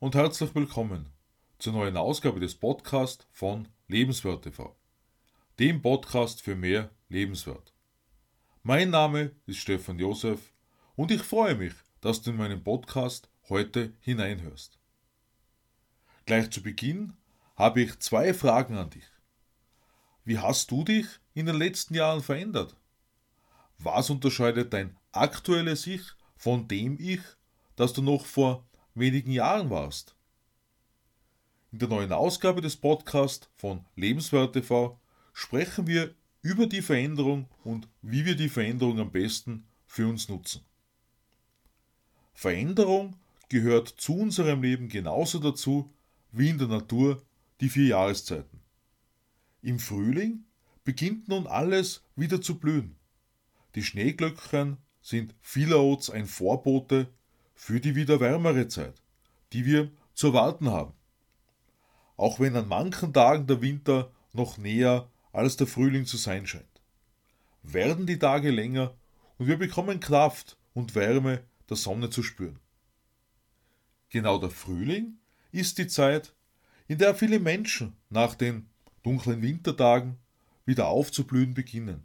und herzlich willkommen zur neuen Ausgabe des Podcasts von Lebenswert TV, dem Podcast für mehr Lebenswert. Mein Name ist Stefan Josef und ich freue mich, dass du in meinen Podcast heute hineinhörst. Gleich zu Beginn habe ich zwei Fragen an dich. Wie hast du dich in den letzten Jahren verändert? Was unterscheidet dein aktuelles Ich von dem Ich, das du noch vor wenigen Jahren warst? In der neuen Ausgabe des Podcasts von Lebenswert TV sprechen wir über die Veränderung und wie wir die Veränderung am besten für uns nutzen. Veränderung gehört zu unserem Leben genauso dazu wie in der Natur die vier Jahreszeiten. Im Frühling beginnt nun alles wieder zu blühen. Die Schneeglöckchen sind vielerorts ein Vorbote für die wieder wärmere Zeit, die wir zu erwarten haben. Auch wenn an manchen Tagen der Winter noch näher als der Frühling zu sein scheint. Werden die Tage länger und wir bekommen Kraft und Wärme der Sonne zu spüren. Genau der Frühling ist die Zeit, in der viele Menschen nach den dunklen Wintertagen wieder aufzublühen beginnen,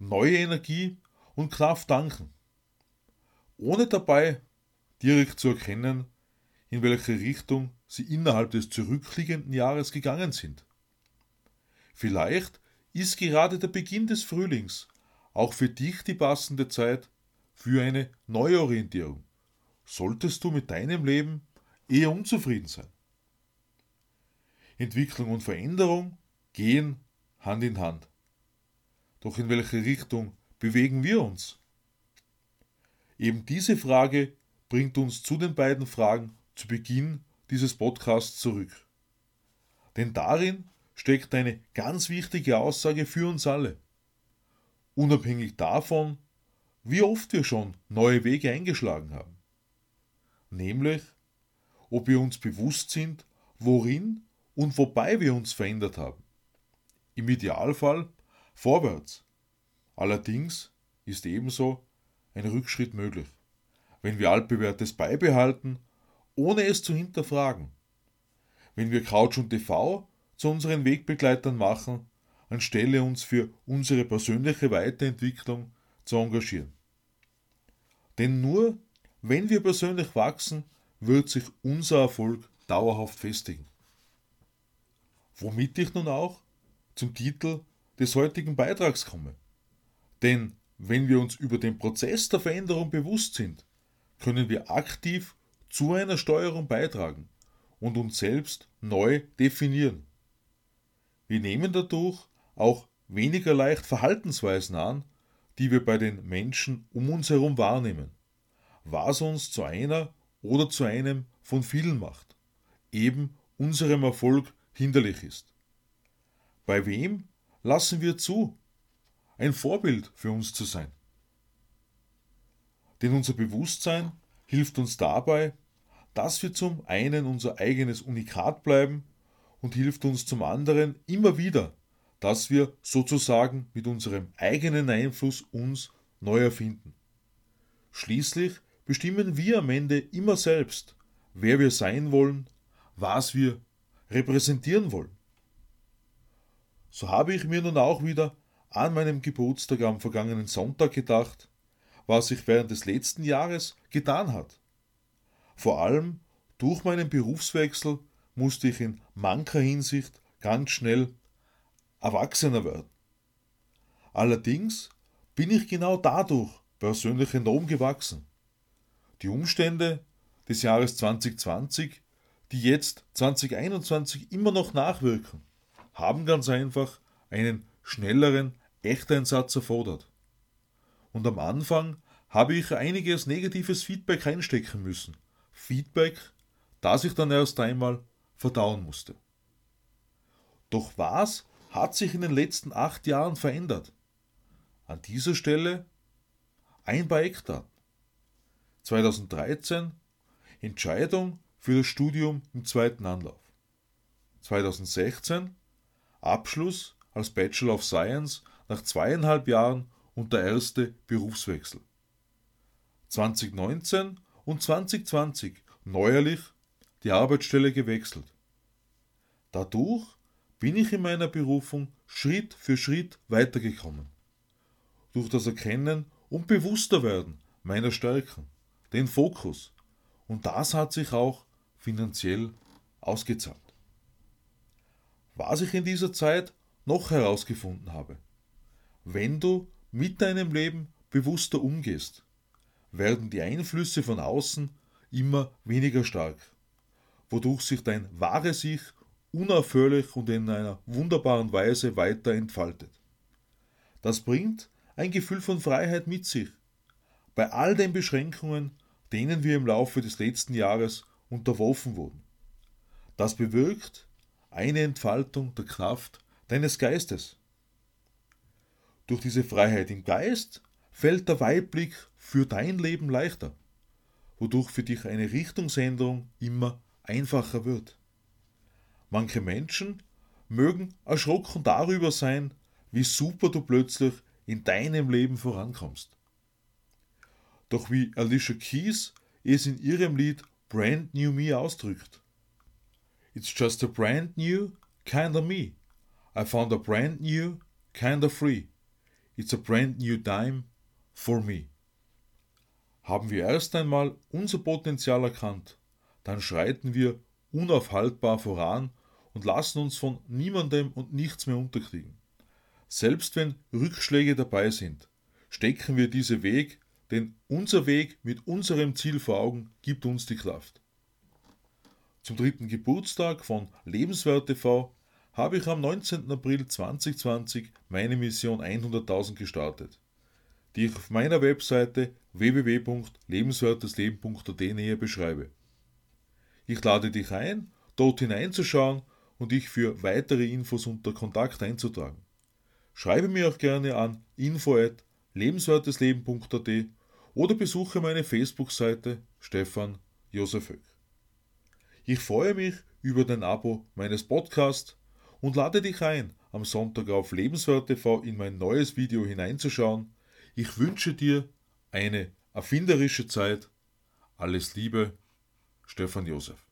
neue Energie und Kraft danken, ohne dabei direkt zu erkennen, in welche Richtung sie innerhalb des zurückliegenden Jahres gegangen sind. Vielleicht ist gerade der Beginn des Frühlings auch für dich die passende Zeit für eine Neuorientierung. Solltest du mit deinem Leben eher unzufrieden sein. Entwicklung und Veränderung gehen Hand in Hand. Doch in welche Richtung bewegen wir uns? Eben diese Frage bringt uns zu den beiden Fragen zu Beginn dieses Podcasts zurück. Denn darin steckt eine ganz wichtige Aussage für uns alle. Unabhängig davon, wie oft wir schon neue Wege eingeschlagen haben. Nämlich, ob wir uns bewusst sind, worin und wobei wir uns verändert haben. Im Idealfall vorwärts. Allerdings ist ebenso ein Rückschritt möglich, wenn wir altbewährtes beibehalten, ohne es zu hinterfragen. Wenn wir Couch und TV zu unseren Wegbegleitern machen, anstelle uns für unsere persönliche Weiterentwicklung zu engagieren. Denn nur wenn wir persönlich wachsen, wird sich unser Erfolg dauerhaft festigen. Womit ich nun auch zum Titel des heutigen Beitrags komme. Denn wenn wir uns über den Prozess der Veränderung bewusst sind, können wir aktiv zu einer Steuerung beitragen und uns selbst neu definieren. Wir nehmen dadurch auch weniger leicht Verhaltensweisen an, die wir bei den Menschen um uns herum wahrnehmen, was uns zu einer oder zu einem von vielen macht, eben unserem Erfolg hinderlich ist. Bei wem lassen wir zu, ein Vorbild für uns zu sein? Denn unser Bewusstsein hilft uns dabei, dass wir zum einen unser eigenes Unikat bleiben und hilft uns zum anderen immer wieder, dass wir sozusagen mit unserem eigenen Einfluss uns neu erfinden. Schließlich bestimmen wir am Ende immer selbst, wer wir sein wollen, was wir repräsentieren wollen. So habe ich mir nun auch wieder an meinem Geburtstag am vergangenen Sonntag gedacht, was sich während des letzten Jahres getan hat. Vor allem durch meinen Berufswechsel musste ich in mancher Hinsicht ganz schnell erwachsener werden. Allerdings bin ich genau dadurch persönlich enorm gewachsen. Die Umstände des Jahres 2020, die jetzt 2021 immer noch nachwirken, haben ganz einfach einen schnelleren Echteinsatz erfordert. Und am Anfang habe ich einiges negatives Feedback einstecken müssen. Feedback, das ich dann erst einmal verdauen musste. Doch was hat sich in den letzten acht Jahren verändert? An dieser Stelle ein paar Eckdaten. 2013 Entscheidung für das Studium im zweiten Anlauf. 2016 Abschluss als Bachelor of Science nach zweieinhalb Jahren und der erste Berufswechsel. 2019 und 2020 neuerlich die Arbeitsstelle gewechselt. Dadurch bin ich in meiner Berufung Schritt für Schritt weitergekommen. Durch das Erkennen und Bewussterwerden meiner Stärken, den Fokus. Und das hat sich auch finanziell ausgezahlt. Was ich in dieser Zeit noch herausgefunden habe. Wenn du mit deinem Leben bewusster umgehst, werden die Einflüsse von außen immer weniger stark, wodurch sich dein wahres Ich unaufhörlich und in einer wunderbaren Weise weiter entfaltet. Das bringt ein Gefühl von Freiheit mit sich. Bei all den Beschränkungen, denen wir im Laufe des letzten Jahres unterworfen wurden. Das bewirkt eine Entfaltung der Kraft deines Geistes. Durch diese Freiheit im Geist fällt der Weitblick für dein Leben leichter, wodurch für dich eine Richtungsänderung immer einfacher wird. Manche Menschen mögen erschrocken darüber sein, wie super du plötzlich in deinem Leben vorankommst. Doch wie Alicia Keys es in ihrem Lied Brand New Me ausdrückt. It's just a brand new kind of me. I found a brand new kind of free. It's a brand new time for me. Haben wir erst einmal unser Potenzial erkannt, dann schreiten wir unaufhaltbar voran und lassen uns von niemandem und nichts mehr unterkriegen. Selbst wenn Rückschläge dabei sind, stecken wir diese Weg, denn unser Weg mit unserem Ziel vor Augen gibt uns die Kraft. Zum dritten Geburtstag von Lebenswert TV habe ich am 19. April 2020 meine Mission 100.000 gestartet, die ich auf meiner Webseite www.lebenswertesleben.at näher beschreibe. Ich lade dich ein, dort hineinzuschauen und dich für weitere Infos unter Kontakt einzutragen. Schreibe mir auch gerne an info@lebenswertesleben.at oder besuche meine Facebook-Seite Stefan Josef Höck. Ich freue mich über dein Abo meines Podcasts und lade dich ein, am Sonntag auf Lebenswert TV in mein neues Video hineinzuschauen. Ich wünsche dir eine erfinderische Zeit. Alles Liebe, Stefan Josef.